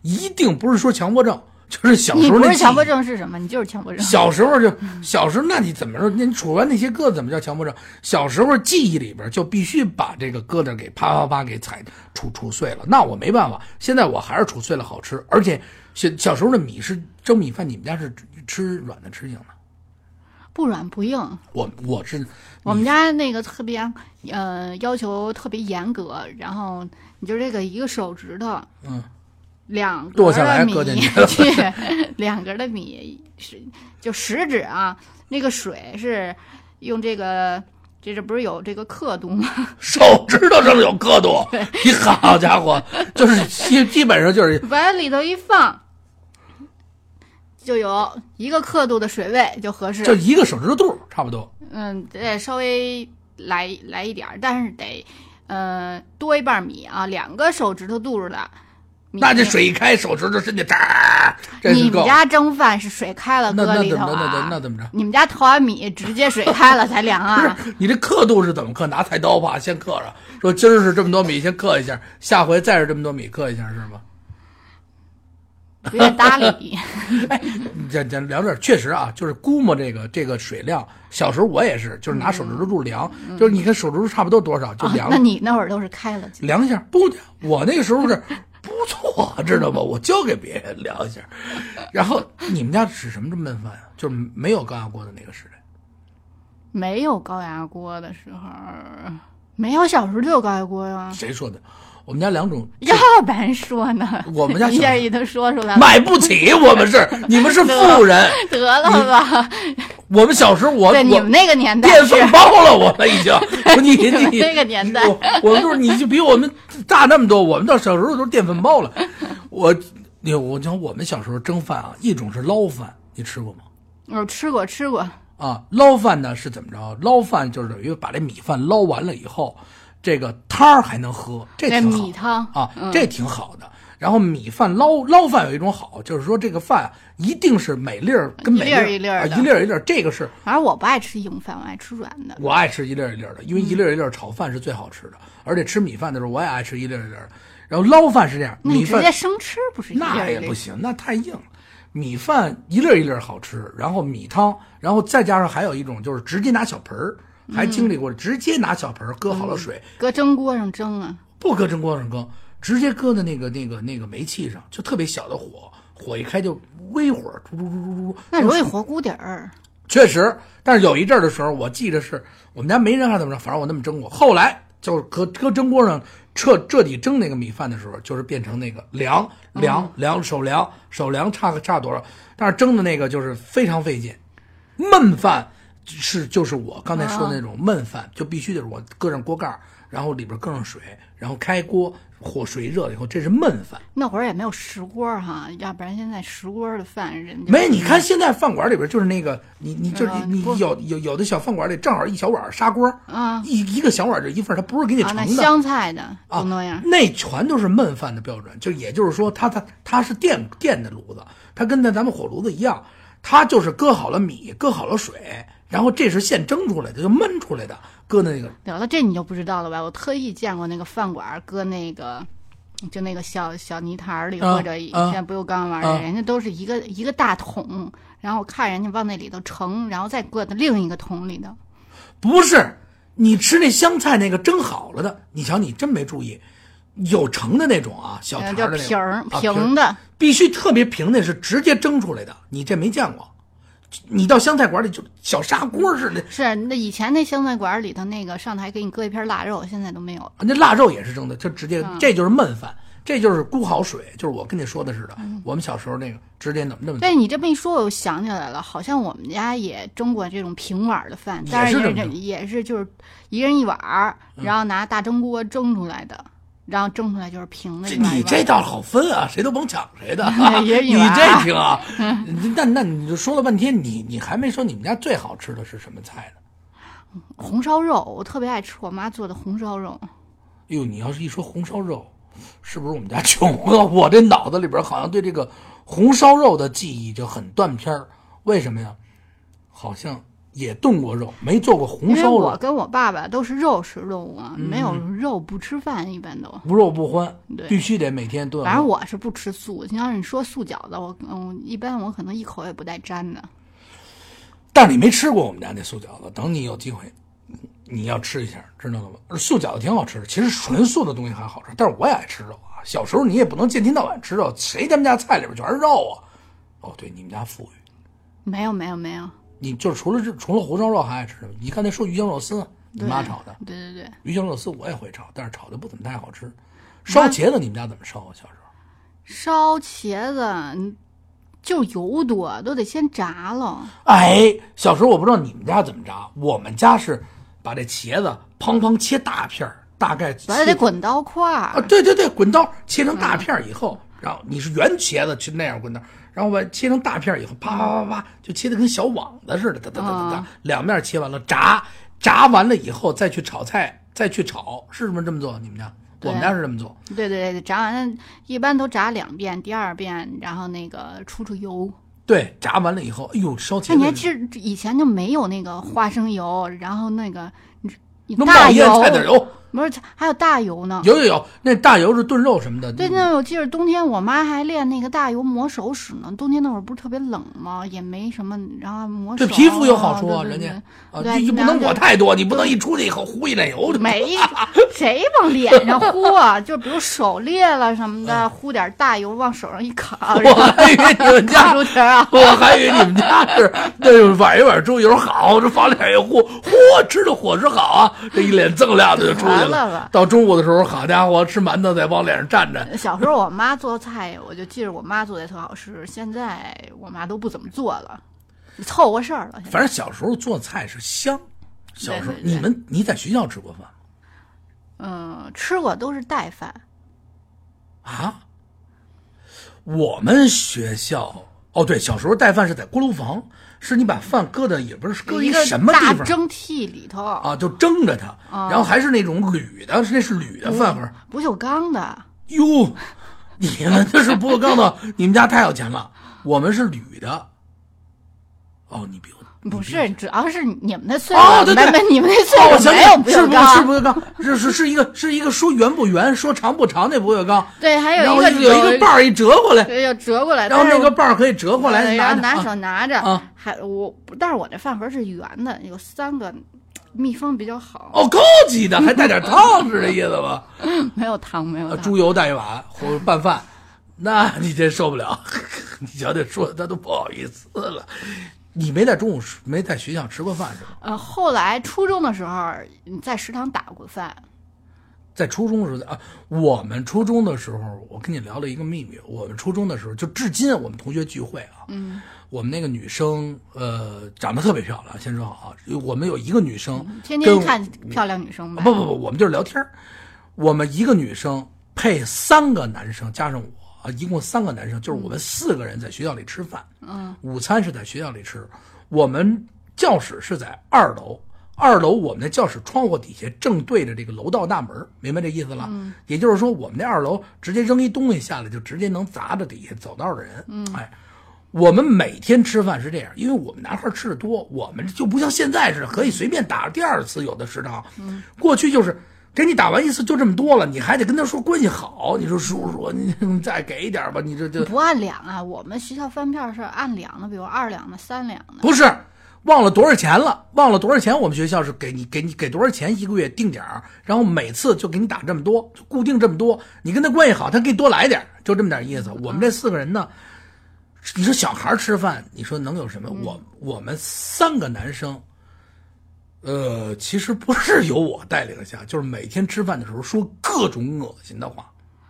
Speaker 1: 一定不是说强迫症，就是小时候那
Speaker 2: 不是强迫症是什么？你就是强迫症。
Speaker 1: 小时候就小时候，那你怎么说？你杵完那些疙瘩怎么叫强迫症？小时候记忆里边就必须把这个疙瘩给啪啪啪给踩杵杵碎了，那我没办法。现在我还是杵碎了好吃，而且小小时候的米是蒸米饭，你们家是吃软的吃硬的？
Speaker 2: 不软不硬。
Speaker 1: 我我是
Speaker 2: 我们家那个特别，呃，要求特别严格，然后你就这个一个手指头，
Speaker 1: 嗯，
Speaker 2: 两格
Speaker 1: 剁下来
Speaker 2: 的米
Speaker 1: 搁进去 <laughs>
Speaker 2: 两格的米是就食指啊，那个水是用这个，这这不是有这个刻度吗？<laughs>
Speaker 1: 手指头上有刻度，<laughs> 你好家伙，就是基基本上就是
Speaker 2: 往里头一放，就有一个刻度的水位就合适。
Speaker 1: 就一个手指头肚差不多。
Speaker 2: 嗯，得稍微来来一点儿，但是得，呃，多一半米啊，两个手指头肚儿的。
Speaker 1: 那这水一开，手指头伸进去，喳，这是够。
Speaker 2: 你们家蒸饭是水开了搁里头
Speaker 1: 那怎么那那
Speaker 2: 啊？
Speaker 1: 那怎么着？
Speaker 2: 你们家淘完米直接水开了才凉
Speaker 1: 不
Speaker 2: 啊？
Speaker 1: 是你这刻度是怎么刻？拿菜刀吧，先刻上，说今儿是这么多米，先刻一下，下回再是这么多米，刻一下是吗？
Speaker 2: 有点搭理。<laughs>
Speaker 1: 哎，咱咱聊这儿，确实啊，就是估摸这个这个水量。小时候我也是，就是拿手指头柱量，就是你看手指头差不多多少就量、
Speaker 2: 啊那你那会儿都是开了，
Speaker 1: 量一下，不，我那个时候是不错，知道吧？我教给别人量一下。然后你们家使什么这么焖饭啊？就是没有高压锅的那个时代。
Speaker 2: 没有高压锅的时候，没有小时候就有高压锅呀。
Speaker 1: 谁说的？我们家两种，
Speaker 2: 要不然说呢？
Speaker 1: 我们家 <laughs> 小
Speaker 2: 一下一都说出来了，
Speaker 1: 买不起，我们是 <laughs> 你们是富人。
Speaker 2: 得了吧？
Speaker 1: 我们小时候我，
Speaker 2: 对，你们那个年代
Speaker 1: 电饭煲了，我们已经。你 <laughs> 你
Speaker 2: 那个年代
Speaker 1: 我我们就是你就比我们大那么多，我们到小时候都是电饭煲了。我你我讲我们小时候蒸饭啊，一种是捞饭，你吃过吗？
Speaker 2: 我吃过吃过，
Speaker 1: 啊，捞饭呢是怎么着？捞饭就是等于把这米饭捞完了以后，这个汤儿还能喝，这挺好
Speaker 2: 米汤
Speaker 1: 啊，这挺好的。然后米饭捞捞饭有一种好，就是说这个饭一定是每粒儿跟每
Speaker 2: 粒儿一粒儿的
Speaker 1: 一粒儿一粒儿，这个是
Speaker 2: 反正我不爱吃硬饭，我爱吃软的。
Speaker 1: 我爱吃一粒儿一粒儿的，因为一粒儿一粒儿炒饭是最好吃的，而且吃米饭的时候我也爱吃一粒儿一粒儿的。然后捞饭是这样，米饭
Speaker 2: 直接生吃不是一粒
Speaker 1: 那
Speaker 2: 儿一粒儿？
Speaker 1: 也不行，那太硬了。米饭一粒儿一粒儿好吃，然后米汤，然后再加上还有一种就是直接拿小盆儿，还经历过直接拿小盆儿搁好了水，
Speaker 2: 搁蒸锅上蒸啊，
Speaker 1: 不搁蒸锅上蒸，直接搁在那个那个那个煤气上，就特别小的火，火一开就微火，嘟嘟嘟嘟嘟。
Speaker 2: 那容易火锅底儿。
Speaker 1: 确实，但是有一阵儿的时候，我记得是我们家没人还怎么着，反正我那么蒸过。后来就是搁搁蒸锅上彻彻底蒸那个米饭的时候，就是变成那个凉凉凉手凉手凉差个差多少，但是蒸的那个就是非常费劲。焖饭是就是我刚才说的那种焖饭，就必须得是我搁上锅盖儿，然后里边搁上水，然后开锅，火水热了以后，这是焖饭。
Speaker 2: 那会儿也没有石锅哈，要不然现在石锅的饭人家
Speaker 1: 没，你看现在饭馆里边就是那个，你你就是你有有有的小饭馆里正好一小碗砂锅，
Speaker 2: 啊
Speaker 1: 一一个小碗就一份，它不是给你盛的。
Speaker 2: 香菜的
Speaker 1: 啊
Speaker 2: 不那样。
Speaker 1: 那全都是焖饭的标准，就也就是说它，它它是电电的炉子，它跟那咱们火炉子一样，它就是搁好了米，搁好了水，然后这是现蒸出来的，就焖出来的，搁那个
Speaker 2: 得了，这你就不知道了吧？我特意见过那个饭馆搁那个就那个小小泥潭里，
Speaker 1: 啊
Speaker 2: 或者以
Speaker 1: 啊
Speaker 2: 前不锈钢玩的，
Speaker 1: 啊
Speaker 2: 人家都是一个一个大桶，然后我看人家往那里头盛，然后再搁到另一个桶里头。
Speaker 1: 不是，你吃那香菜那个蒸好了的，你瞧你真没注意，有盛的那种啊，小那种
Speaker 2: 平平的，
Speaker 1: 必须特别平的，是直接蒸出来的，你这没见过。你到湘菜馆里就小砂锅似的，
Speaker 2: 是那以前那湘菜馆里头那个上台给你搁一片腊肉，现在都没有了。
Speaker 1: 那腊肉也是蒸的，就直接
Speaker 2: 嗯。
Speaker 1: 这就是焖饭，这就是咕好水，就是我跟你说的似的。我们小时候那个直接怎么那么
Speaker 2: 对你这么一说，我又想起来了，好像我们家也蒸过这种平碗的饭，但是也是也是就是一人一碗儿，然后拿大蒸锅蒸出来的，然后蒸出来就是平的。
Speaker 1: 你这倒好分啊，谁都甭抢谁的。<laughs>
Speaker 2: 也
Speaker 1: 你这挺啊，<laughs> 那那你就说了半天，你你还没说你们家最好吃的是什么菜呢？
Speaker 2: 红烧肉，我特别爱吃我妈做的红烧肉。
Speaker 1: 哎呦，你要是一说红烧肉，是不是我们家穷啊？<laughs> 我这脑子里边好像对这个红烧肉的记忆就很断片儿。为什么呀？好像也炖过肉，没做过红烧肉，
Speaker 2: 我跟我爸爸都是肉食动物啊，没有
Speaker 1: 嗯
Speaker 2: 肉不吃饭，一般都。
Speaker 1: 无肉不欢，
Speaker 2: 对
Speaker 1: 必须得每天炖。
Speaker 2: 反正我是不吃素，你要是你说素饺子，我嗯，一般我可能一口也不带沾的。
Speaker 1: 但是你没吃过我们家那素饺子，等你有机会，你要吃一下，知道了吗？素饺子挺好吃的，其实纯素的东西还好吃，但是我也爱吃肉啊。小时候你也不能见天到晚吃肉，谁他们家菜里边全是肉啊？哦，对，你们家富裕，
Speaker 2: 没有没有没有，
Speaker 1: 你就是除了这除了红烧肉还爱吃什么？你看那说鱼香肉丝，你妈炒的
Speaker 2: 对对对，
Speaker 1: 鱼香肉丝我也会炒，但是炒的不怎么太好吃。烧茄子你们家怎么烧啊？小时候
Speaker 2: 烧茄子嗯就油多，都得先炸了。
Speaker 1: 哎，小时候我不知道你们家怎么炸，我们家是把这茄子砰砰切大片儿，大概
Speaker 2: 完了得滚刀块
Speaker 1: 啊，对对对，滚刀切成大片儿以后，然后你是圆茄子，去那样滚刀，然后把切成大片儿以后，啪啪啪啪，就切的跟小网子似的，哒哒哒哒哒，两面切完了炸，炸完了以后再去炒菜，再去炒，是不是这么做？你们家？我们家是这么做。
Speaker 2: 对对对，炸完了一般都炸两遍，第二遍然后那个出出油。
Speaker 1: 对，炸完了以后，哎呦，烧茄
Speaker 2: 那你还
Speaker 1: 子
Speaker 2: 知以前就没有那个花生油，然后那个你你
Speaker 1: 能
Speaker 2: 大
Speaker 1: 冒烟
Speaker 2: 油
Speaker 1: 菜籽油，
Speaker 2: 不是还有大油呢？
Speaker 1: 有有有，那大油是炖肉什么的。
Speaker 2: 对，那我记得冬天我妈还练那个大油磨手使呢。冬天那会儿不是特别冷吗？也没什么，然后磨手。
Speaker 1: 对皮肤有好处啊，人家啊，
Speaker 2: 对
Speaker 1: 你不能抹太多，你不能一出去以后糊一脸油。
Speaker 2: 对没谁往脸上 <laughs> 糊啊，就比如手裂了什么的，糊点大油往手上一卡，
Speaker 1: 我还以为你们家
Speaker 2: 烤出条啊。
Speaker 1: 我还以为你们家是那碗一碗猪油好，这往脸一糊，嚯，吃的伙食好啊，这一脸锃亮的就出去到中午的时候，好家伙，吃馒头再往脸上蘸着。
Speaker 2: 小时候我妈做菜，我就记着我妈做的特好吃。现在我妈都不怎么做了，凑合事儿了。
Speaker 1: 反正小时候做菜是香。小时候你们你在学校吃过饭
Speaker 2: 嗯，吃过都是带饭，
Speaker 1: 啊？我们学校哦，对，小时候带饭是在锅炉房，是你把饭搁的也不是搁
Speaker 2: 一个
Speaker 1: 什么地方
Speaker 2: 大蒸屉里头，
Speaker 1: 啊，就蒸着它，然后还是那种铝的，那是铝的饭盒。
Speaker 2: 不锈钢的。
Speaker 1: 哟，你们这是不锈钢的，你们家太有钱了。我们是铝的。哦，你比我
Speaker 2: 不是，主要是你们那岁数，
Speaker 1: 哦对对
Speaker 2: 你们那岁数没有不锈
Speaker 1: 来是不是
Speaker 2: 钢，
Speaker 1: 不锈钢？是是是一个是一个说圆不圆，说长不长那不锈钢。<laughs>
Speaker 2: 对，还有一个
Speaker 1: 有一个把儿一折过来，
Speaker 2: 对，要折过来，
Speaker 1: 然后那个把儿可以折过来
Speaker 2: 然后拿
Speaker 1: 拿
Speaker 2: 手拿着，
Speaker 1: 啊
Speaker 2: 还我，但是我这饭盒是圆的，有三个，密封比较好，
Speaker 1: 哦，高级的，还带点汤 <laughs> 是这意思吧？
Speaker 2: 没有汤，没有
Speaker 1: 猪油带一碗或者拌饭，那你真受不了。<laughs> 你瞧这说的他都不好意思了。你没在中午没在学校吃过饭是吧？
Speaker 2: 呃，后来初中的时候嗯在食堂打过饭，
Speaker 1: 在初中的时候啊，我们初中的时候，我跟你聊了一个秘密。我们初中的时候，就至今我们同学聚会啊，嗯，我们那个女生呃长得特别漂亮，先说好啊，我们有一个女生跟
Speaker 2: 天天看漂亮女生吧。
Speaker 1: 不不不，我们就是聊天儿我们一个女生配三个男生，加上我啊，一共三个男生，就是我们四个人在学校里吃饭。嗯，午餐是在学校里吃，我们教室是在二楼。二楼我们的教室窗户底下正对着这个楼道大门，明白这意思了？嗯，也就是说，我们那二楼直接扔一东西下来，就直接能砸着底下走道的人。嗯，哎，我们每天吃饭是这样，因为我们男孩吃的多，我们就不像现在似的可以随便打第二次有的食堂。嗯，过去就是给你打完一次就这么多了，你还得跟他说关系好。你说叔叔，你再给一点吧，你这这
Speaker 2: 不按两啊？我们学校饭票是按两的，比如二两的、三两的。
Speaker 1: 不是忘了多少钱了？忘了多少钱？我们学校是给你给你给多少钱一个月定点，然后每次就给你打这么多，就固定这么多。你跟他关系好，他给你多来点，就这么点意思。我们这四个人呢，你说小孩吃饭，你说能有什么？我我们三个男生。呃，其实不是由我带领下，就是每天吃饭的时候说各种恶心的话，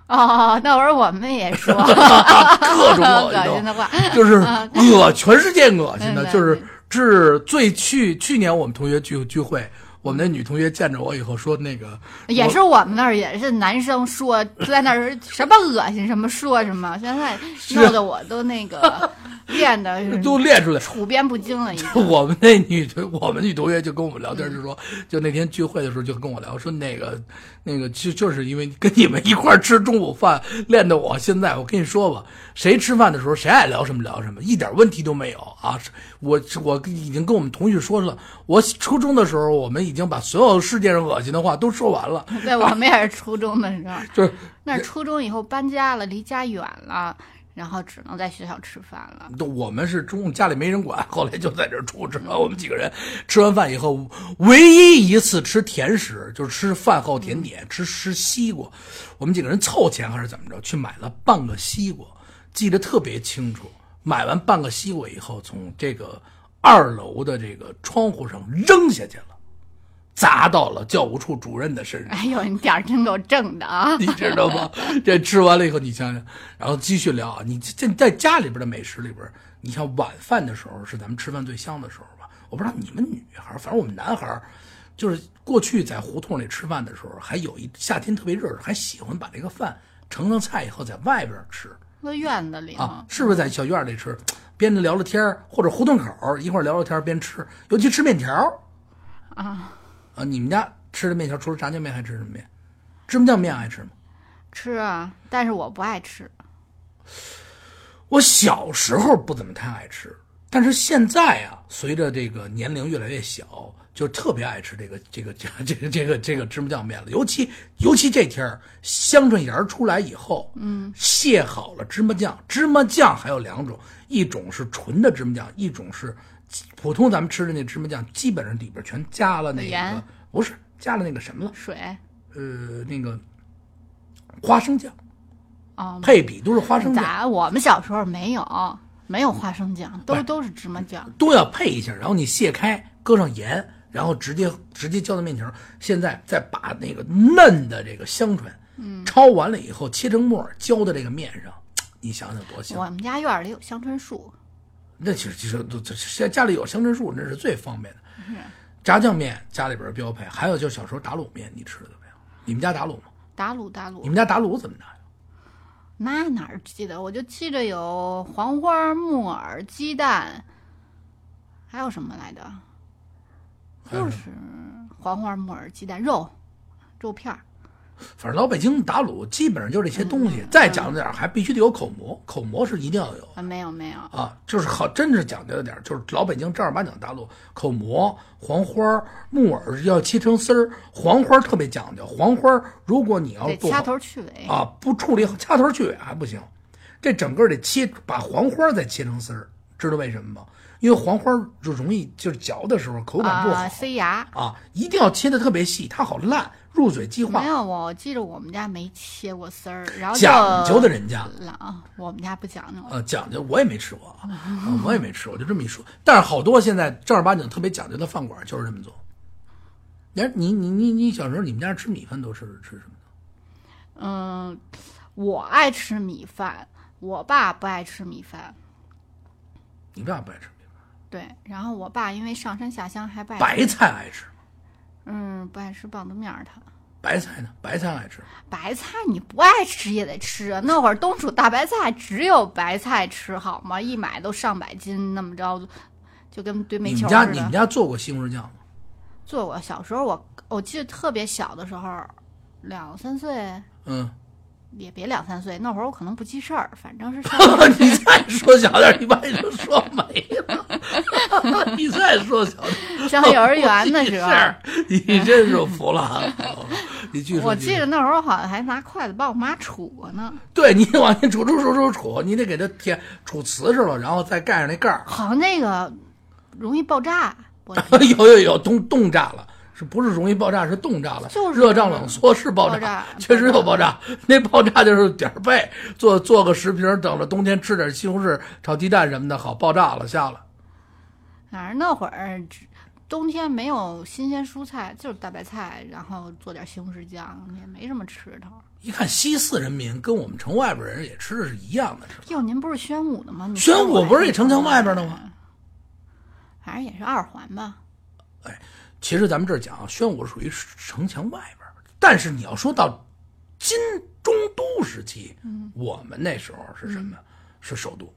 Speaker 2: 哦，那会儿我们也说 <laughs>
Speaker 1: 各种恶 <laughs>
Speaker 2: 恶心
Speaker 1: 心的
Speaker 2: 的话，
Speaker 1: 就是 <laughs> 恶全世界恶心的，就是至最去去年我们同学聚聚会，我们那女同学见着我以后说那个
Speaker 2: 也是我们那儿也是男生说在那儿什么恶心什么说什么，现在弄得我都那个 <laughs> 练的
Speaker 1: 都练出来。
Speaker 2: 处变不惊了，已经。
Speaker 1: 我们那女同，我们女同学就跟我们聊天，就说，就那天聚会的时候就跟我聊，说那个那个就就是因为跟你们一块儿吃中午饭，练的我现在我跟你说吧，谁吃饭的时候谁爱聊什么聊什么，一点问题都没有啊！我我已经跟我们同学说了，我初中的时候我们已经把所有世界上恶心的话都说完了，<laughs>
Speaker 2: 对，我们也是初中的时候，<laughs>
Speaker 1: 就是
Speaker 2: 那初中以后搬家了，离家远了，然后只能在学校吃饭了。
Speaker 1: 都我们是中午家里没人管，后来就在这儿住着。我们几个人吃完饭以后，唯一一次吃甜食，就是吃饭后甜点，吃吃西瓜。我们几个人凑钱还是怎么着，去买了半个西瓜，记得特别清楚。买完半个西瓜以后，从这个二楼的这个窗户上扔下去了，砸到了教务处主任的身上。
Speaker 2: 哎呦，你点儿真够正的啊！<laughs>
Speaker 1: 你知道吗？这吃完了以后，你想想，然后继续聊啊。你这在家里边的美食里边，你像晚饭的时候是咱们吃饭最香的时候吧？我不知道你们女孩儿，反正我们男孩儿，就是过去在胡同里吃饭的时候，还有一夏天特别热，还喜欢把这个饭盛上菜以后在外边吃
Speaker 2: 搁院子里
Speaker 1: 啊，，是不是在小院里吃？边聊聊天儿或者胡同口儿一块儿聊聊天儿边吃，尤其吃面条儿
Speaker 2: 啊，
Speaker 1: 啊。你们家吃的面条除了炸酱面还吃什么面？芝麻酱面爱吃吗？
Speaker 2: 吃啊，但是我不爱吃。
Speaker 1: 我小时候不怎么太爱吃，但是现在啊，随着这个年龄越来越小，就特别爱吃这个这个这个这个这个这个芝麻酱面了。尤其尤其这天儿香椿芽儿出来以后，嗯，卸好了芝麻酱，芝麻酱还有两种，一种是纯的芝麻酱，一种是普通咱们吃的那芝麻酱，基本上里边全加了那个不是加了那个什么了，
Speaker 2: 水
Speaker 1: 呃，那个花生酱
Speaker 2: 啊，
Speaker 1: 配比都是花生酱。
Speaker 2: 咋我们小时候没有没有花生酱，都都是芝麻酱。
Speaker 1: 都要配一下，然后你卸开，搁上盐，然后直接直接浇到面条。现在再把那个嫩的这个香椿，嗯，焯完了以后切成末，浇到这个面上，你想想多香！
Speaker 2: 我们家院儿里有香椿树，
Speaker 1: 那其实其实都这这家里有香椿树，那是最方便的。炸酱面家里边标配，还有就是小时候打卤面，你吃的怎么样？你们家打卤吗？
Speaker 2: 打卤打卤，
Speaker 1: 你们家打卤怎么打呀？
Speaker 2: 那哪儿记得？我就记着有黄花、木耳、鸡蛋，还有什么来着？就是黄花、木耳、鸡蛋、肉、肉片儿。
Speaker 1: 反正老北京打卤基本上就这些东西，再讲究点儿还必须得有口蘑，口蘑是一定要有。
Speaker 2: 啊，没有没有，
Speaker 1: 啊，就是好，真是讲究了点儿就是老北京正儿八经打卤，口蘑、黄花儿、木耳要切成丝儿，黄花儿特别讲究，黄花儿如果你要做掐
Speaker 2: 头去尾。
Speaker 1: 啊，不处理好，掐头去尾还不行，这整个得切，把黄花儿再切成丝儿，知道为什么吗？因为黄花儿就容易就是嚼的时候口感不好
Speaker 2: 啊，塞牙。
Speaker 1: 啊，一定要切的特别细，它好烂，入嘴即化
Speaker 2: 没。有，我记着我们家没切过丝儿，然后
Speaker 1: 讲究的人家
Speaker 2: 啊，我们家不讲究。
Speaker 1: 呃，讲究我也没吃过啊，啊我也没吃过，就这么一说。但是好多现在正儿八经特别讲究的饭馆就是这么做。你你你你你小时候你们家吃米饭都是吃什么的？
Speaker 2: 嗯，我爱吃米饭，我爸不爱吃米饭。
Speaker 1: 你爸不爱吃米饭，
Speaker 2: 对，然后我爸因为上山下乡还不爱
Speaker 1: 白，菜爱吃吗？
Speaker 2: 嗯，不爱吃棒子面儿他。
Speaker 1: 白菜呢？白菜爱吃。
Speaker 2: 白菜你不爱吃也得吃啊！那会儿冬储大白菜只有白菜吃好吗？一买都上百斤，那么着就跟堆煤球似
Speaker 1: 们家你们。家做过西红柿酱吗？
Speaker 2: 做过，小时候我我记得特别小的时候，两三岁
Speaker 1: 嗯，
Speaker 2: 也别两三岁，那会儿我可能不记事儿，反正是上 <laughs>
Speaker 1: 你再说小点儿，你把你就说没了。<laughs> 你再说小点儿，
Speaker 2: 上幼儿园的时候，
Speaker 1: 是，你真是服了啊！你继续。
Speaker 2: 我记得那会儿好像还拿筷子把我妈杵过呢，
Speaker 1: 对你往前杵杵杵杵杵，你得给它填杵瓷实了，然后再盖上那盖儿。
Speaker 2: 好像那个容易爆炸。<laughs>
Speaker 1: 有有有冻冻炸了，是不是容易爆炸？是冻炸了，
Speaker 2: 就是
Speaker 1: 热胀冷缩是爆
Speaker 2: 爆炸
Speaker 1: 确实有爆炸。那爆炸就是点儿背，做做个食品，等着冬天吃点西红柿炒鸡蛋什么的，好爆炸了下了。
Speaker 2: 反正那会儿冬天没有新鲜蔬菜，就是大白菜，然后做点西红柿酱，也没什么吃头。
Speaker 1: 一看西四人民跟我们城外边人也吃的是一样的，是吧？
Speaker 2: 哟，您不是宣武的吗？
Speaker 1: 宣武不是也城墙外边的吗？
Speaker 2: 反正也是二环吧。
Speaker 1: 其实咱们这儿讲啊，宣武属于城墙外边儿，但是你要说到金中都时期，嗯，我们那时候是什么？是首都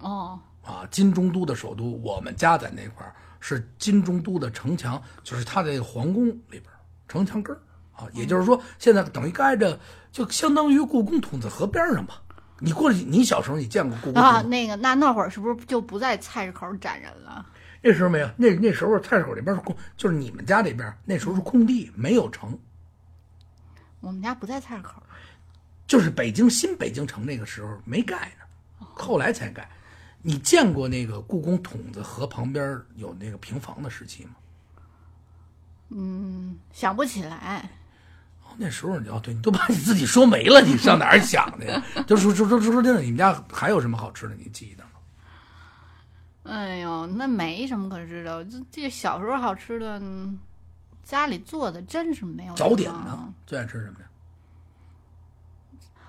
Speaker 2: 哦，
Speaker 1: 啊，金中都的首都，我们家在那块儿是金中都的城墙，就是它的皇宫里边儿城墙根儿啊，也就是说，现在等于挨着，就相当于故宫筒子河边上吧。你过去，你小时候你见过故宫
Speaker 2: 啊，那个那那会儿是不是就不在菜市口斩人了？
Speaker 1: 那时候没有，那那时候菜市口那边是空，就是你们家这边那时候是空地，没有城。
Speaker 2: 我们家不在菜市口。
Speaker 1: 就是北京新北京城那个时候没盖呢，后来才盖。你见过那个故宫筒子河旁边有那个平房的时期吗？
Speaker 2: 嗯，想不起来。
Speaker 1: 哦那时候你哦，对你都把你自己说没了，你上哪儿想去呀？<laughs> 就说说说说说真的，你们家还有什么好吃的？你记得吗？
Speaker 2: 哎呦，那没什么可吃的。这这小时候好吃的，嗯家里做的真是没有。
Speaker 1: 早点呢？？最爱吃什么呀？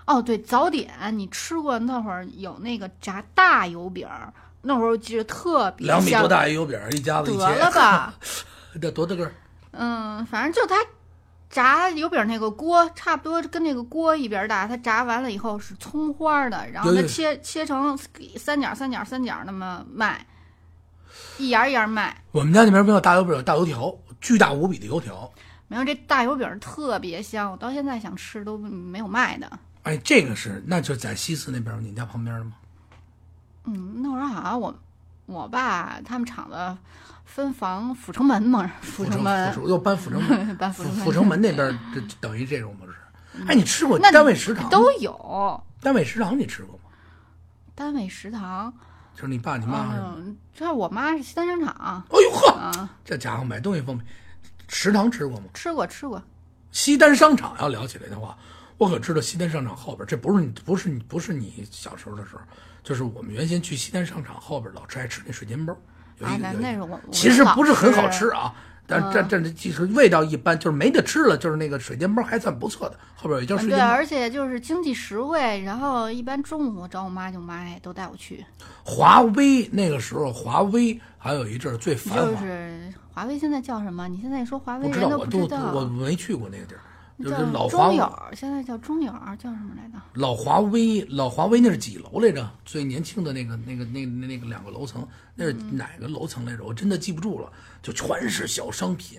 Speaker 2: 哦，对，早点你吃过那会儿有那个炸大油饼儿，那会儿我记得特别香
Speaker 1: 两米多大一油饼，一家子一切，
Speaker 2: 得了吧？<laughs>
Speaker 1: 这多大个儿？
Speaker 2: 嗯，反正就它炸油饼那个锅，差不多跟那个锅一边儿大。它炸完了以后是葱花儿的，然后它切切成三角、三角、三角那么卖，一沿儿一沿儿卖。
Speaker 1: 我们家那边没有大油饼，有大油条，巨大无比的油条。
Speaker 2: 没有这大油饼儿特别香，我到现在想吃都没有卖的。
Speaker 1: 哎，这个是，那就在西四那边，你们家旁边的吗？
Speaker 2: 嗯，那会儿好像我我爸他们厂子分房阜成门嘛，阜
Speaker 1: 阜成
Speaker 2: 成门
Speaker 1: 又搬阜成门，<laughs>
Speaker 2: 搬阜成门
Speaker 1: 阜阜成门那边这这等于这种模式？哎，你吃过
Speaker 2: 那
Speaker 1: 单位食堂？
Speaker 2: 都有
Speaker 1: 单位食堂你吃过吗？
Speaker 2: 单位食堂。
Speaker 1: 就是你爸你妈？
Speaker 2: 嗯，这我妈是西单商场
Speaker 1: 哎呦呵，
Speaker 2: 啊，
Speaker 1: 这家伙买东西方便。食堂吃过吗？
Speaker 2: 吃过吃过。
Speaker 1: 西单商场要聊起来的话，我可知道西单商场后边，这不是你不是你不是你小时候的时候，就是我们原先去西单商场后边老吃爱吃那水煎包，有
Speaker 2: 啊，那那是我，我
Speaker 1: 其实不是很好
Speaker 2: 吃
Speaker 1: 吃啊，但这这这就是味道一般，就是没得吃了，就是那个水煎包还算不错的，后边有一家水
Speaker 2: 对，
Speaker 1: 煎包。
Speaker 2: 而且就是经济实惠，然后一般中午我找我妈，就我妈也都带我去，
Speaker 1: 华为那个时候，华为还有一阵儿最繁
Speaker 2: 就，是华为现在叫什么？你现在一说华为，
Speaker 1: 不知道
Speaker 2: 不知道。
Speaker 1: 我没去过那个地儿，就是
Speaker 2: 叫
Speaker 1: 老华
Speaker 2: 中友，现在叫中友，叫什么来着？
Speaker 1: 老华威老华威那是几楼来着？最年轻的那个那个那那那个两个楼层，那是哪个楼层来着？我真的记不住了，就全是小商品，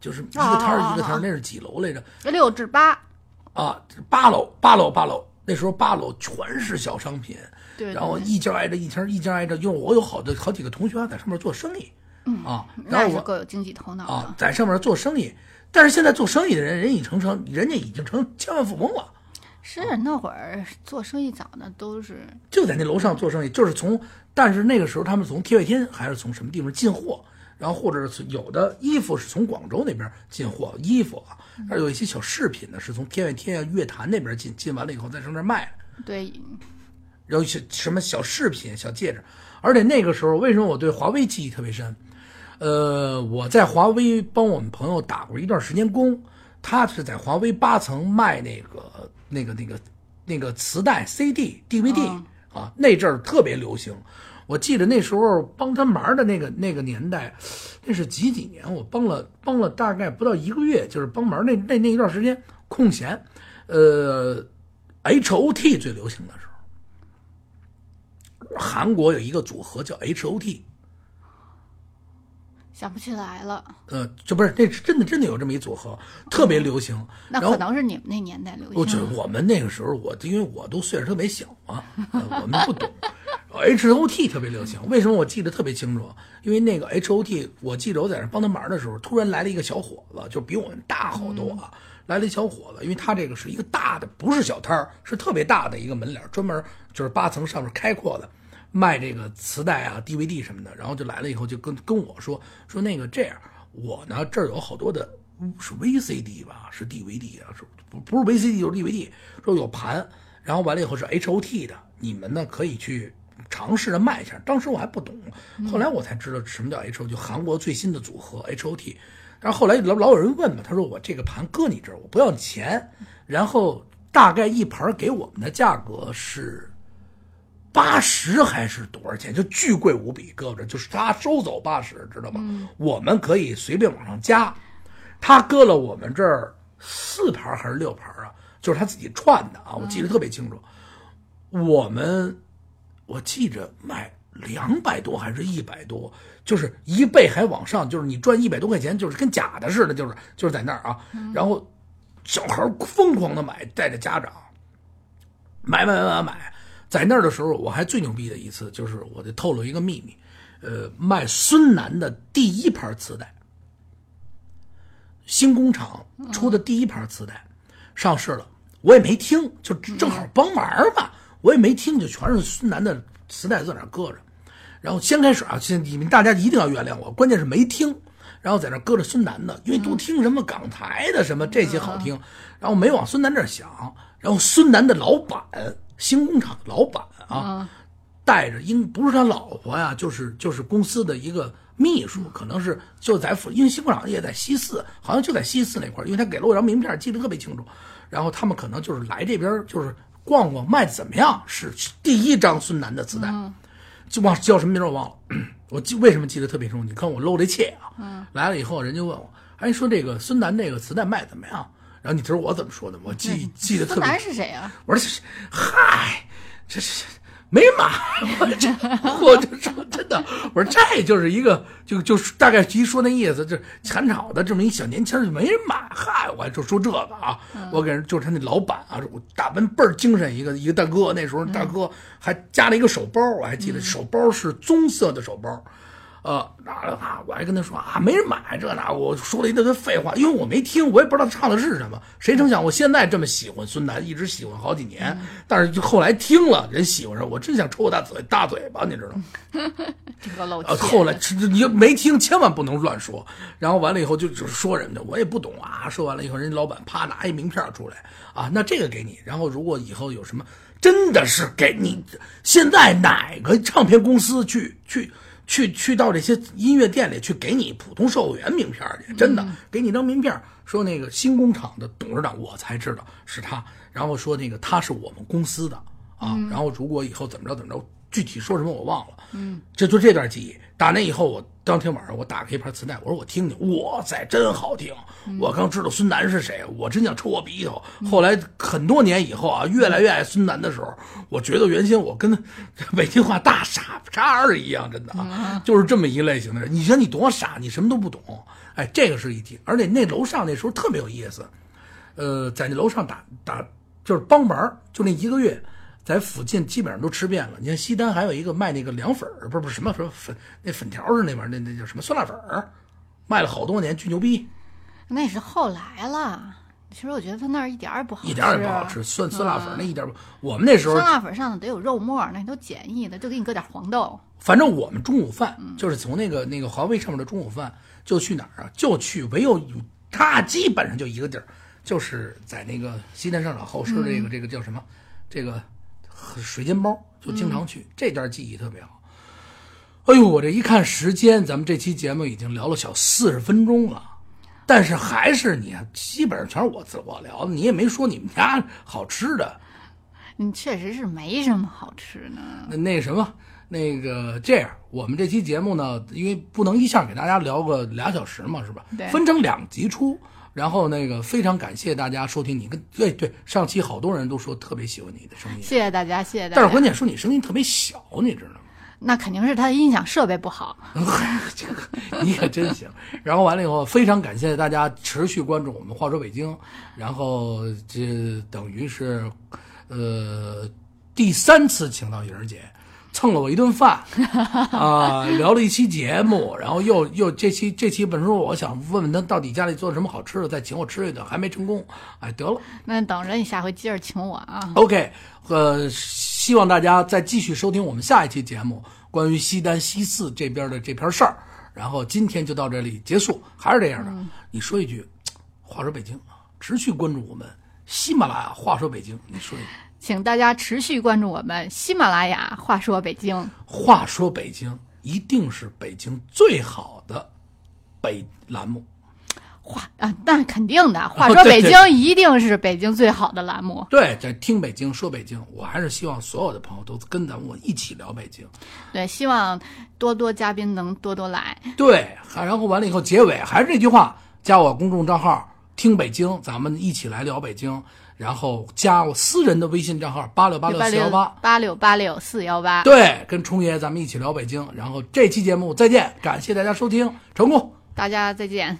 Speaker 1: 就是一个摊儿一个摊儿，那是几楼来着？
Speaker 2: 六至八，
Speaker 1: 啊，八楼八楼八楼，那时候八楼全是小商品，
Speaker 2: 对，
Speaker 1: 然后一家挨着一家，一家挨着，因为我有好多好几个同学在上面做生意，啊，然后我
Speaker 2: 够有经济头脑。，
Speaker 1: 啊在上面做生意，但是现在做生意的人，人已成成人家已经成千万富翁了。
Speaker 2: 是那会儿做生意早的都是
Speaker 1: 就在那楼上做生意，就是从，但是那个时候他们从天外天还是从什么地方进货，然后或者是有的衣服是从广州那边进货，衣服啊，而有一些小饰品呢是从天外天啊、乐坛那边进，进完了以后再上那儿卖，
Speaker 2: 对，
Speaker 1: 然后些什么小饰品、小戒指，而且那个时候为什么我对华为记忆特别深？呃，我在华为帮我们朋友打过一段时间工，他是在华为八层卖那个那个那个那个磁带、CD、DVD、啊，那阵儿特别流行。我记得那时候帮他忙的那个那个年代，那是几几年？我帮了帮了大概不到一个月，就是帮忙那那那一段时间空闲，呃，HOT 最流行的时候，韩国有一个组合叫 HOT，
Speaker 2: 想不起来了。
Speaker 1: 呃，这不是这是真的真的有这么一组合，特别流行。
Speaker 2: 那可能是你们那年代流
Speaker 1: 我觉。得我们那个时候，我因为我都岁数特别小嘛，呃我们不懂。H O T 特别流行，为什么我记得特别清楚？因为那个 H O T，我记得我在那帮他忙的时候，突然来了一个小伙子，就比我们大好多啊，来了一小伙子，因为他这个是一个大的，不是小摊儿，是特别大的一个门脸儿，专门就是八层上面开阔的，卖这个磁带啊、DVD 什么的。然后就来了以后就跟跟我说说那个这样，我呢这儿有好多的是 VCD 吧，是 DVD 啊，是不不是 VCD 就是 DVD，说有盘，然后完了以后是 HOT 的，你们呢可以去。尝试着卖一下，当时我还不懂，后来我才知道什么叫 HOT，就韩国最新的组合 HOT。然后后来老老有人问嘛，他说我这个盘搁你这儿，我不要你钱，然后大概一盘给我们的价格是八十还是多少钱？就巨贵无比，搁着就是他收走八十，知道吗？我们可以随便往上加，他搁了我们这儿四盘还是六盘啊？就是他自己串的啊，我记得特别清楚。我们我记着卖两百多还是一百多，就是一倍还往上，就是你赚一百多块钱，就是跟假的似的，就是就是在那儿啊。然后小孩疯狂的买，带着家长买买买买买，在那儿的时候，我还最牛逼的一次就是我得透露一个秘密，呃，卖孙楠的第一盘磁带，新工厂出的第一盘磁带上市了，我也没听，就正好帮忙吧，我也没听，就全是孙楠的磁带在那儿搁着。然后先开始啊，先你们大家一定要原谅我，关键是没听，然后在那搁着孙楠的，因为都听什么港台的什么这些好听，然后没往孙楠这儿想，然后孙楠的老板，新工厂的老板啊，带着应不是他老婆呀，就是就是公司的一个秘书，可能是就在附，因为新工厂也在西四，好像就在西四那块儿，因为他给了我张名片，记得特别清楚。然后他们可能就是来这边就是逛逛，卖的怎么样？是第一张孙楠的磁带，就忘叫什么名儿我忘了。我记为什么记得特别清楚？你看我露这怯啊！来了以后，人就问我，哎，说这个孙楠这个磁带卖怎么样？然后你知道我怎么说的吗？我记记得特别
Speaker 2: 是谁啊？
Speaker 1: 我说是，嗨，这是没买，我这我就说真的，我说这就是一个就就大概一说那意思，就产炒的这么一小年轻就没人买，嗨，我还就说这个啊，我给人就是他那老板啊，我打扮倍儿精神一个一个大哥，那时候大哥还加了一个手包，我还记得手包是棕色的手包。呃，那啊，我还跟他说啊，没人买这那，我说了一大堆废话，因为我没听，我也不知道他唱的是什么。谁成想我现在这么喜欢孙楠，一直喜欢好几年，但是就后来听了，人喜欢上我，真想抽我大嘴大嘴巴，你知道吗？<laughs>
Speaker 2: 这个露
Speaker 1: 呃，后来是你没听，千万不能乱说。然后完了以后就就是说人家，我也不懂啊。说完了以后，人家老板啪拿一名片出来啊，那这个给你。然后如果以后有什么，真的是给你，现在哪个唱片公司去去去去到这些音乐店里去给你普通售货员名片去？真的给你张名片，说那个新工厂的董事长，我才知道是他。然后说那个他是我们公司的啊。然后如果以后怎么着怎么着，具体说什么我忘了。嗯，这就这段记忆。打那以后，我当天晚上我打开一盘磁带，我说我听听，哇塞，真好听！我刚知道孙楠是谁，我真想抽我鼻头。后来很多年以后啊，越来越爱孙楠的时候，我觉得原先我跟 <laughs> 北京话大傻叉儿一样，真的啊，就是这么一类型的人。你说你多傻，你什么都不懂。哎，这个是一题，而且那楼上那时候特别有意思，呃，在那楼上打打就是帮忙，就那一个月，在附近基本上都吃遍了。你看西单还有一个卖那个凉粉儿，不是不是什么什么粉，那粉条儿是那玩意儿，那那叫什么酸辣粉儿，卖了好多年，巨牛逼，
Speaker 2: 那也是后来了。其实我觉得他那儿一点儿也不好吃，
Speaker 1: 一点儿也不好吃。酸酸辣粉儿那一点儿不，我们那时候
Speaker 2: 酸辣粉上头得有肉末，那都简易的，就给你搁点黄豆。
Speaker 1: 反正我们中午饭就是从那个那个华为上面的中午饭就去哪儿啊？就去唯有有它基本上就一个地儿，就是在那个西单商场后身这个这个叫什么？这个水煎包就经常去，这段记忆特别好。哎呦，我这一看时间，咱们这期节目已经聊了小四十分钟了，但是还是你基本上全是我自我聊的，你也没说你们家好吃的。
Speaker 2: 你，确实是没什么好吃的。
Speaker 1: 那那什么，那个这样，我们这期节目呢，因为不能一下给大家聊个俩小时嘛，是吧？
Speaker 2: 对
Speaker 1: 分成两集出。然后那个非常感谢大家收听你跟对对，上期好多人都说特别喜欢你的声音，
Speaker 2: 谢谢大家，谢谢大家。
Speaker 1: 但是关键说你声音特别小，你知道吗？
Speaker 2: 那肯定是他的音响设备不好。<laughs>
Speaker 1: 这个你可真行。然后完了以后，非常感谢大家持续关注我们《话说北京》，然后这等于是呃第三次请到颖儿姐，蹭了我一顿饭，<laughs> 啊、聊了一期节目，然后又又这期这期本身我想问问他到底家里做了什么好吃的，再请我吃一顿，还没成功。哎，得了
Speaker 2: 那等着你下回接着请我啊。
Speaker 1: ，OK，呃，希望大家再继续收听我们下一期节目，关于西单西四这边的这片事儿。然后今天就到这里结束，还是这样的，你说一句，话说北京，持续关注我们喜马拉雅。话说北京，你说一句。
Speaker 2: 请大家持续关注我们喜马拉雅。话说北京，
Speaker 1: 话说北京一定是北京最好的北栏目。
Speaker 2: 话啊，那肯定的。话说北京一定是北京最好的栏目。
Speaker 1: 对，在听北京说北京，我还是希望所有的朋友都跟咱们我一起聊北京。
Speaker 2: 对，希望多多嘉宾能多多来。
Speaker 1: 对，还然后完了以后结尾还是这句话，加我公众账号听北京，咱们一起来聊北京。然后加我私人的微信账号八六
Speaker 2: 八六
Speaker 1: 四幺八，
Speaker 2: 八六八六四幺八。
Speaker 1: 对，跟冲爷咱们一起聊北京。然后这期节目再见，感谢大家收听，成功。
Speaker 2: 大家再见。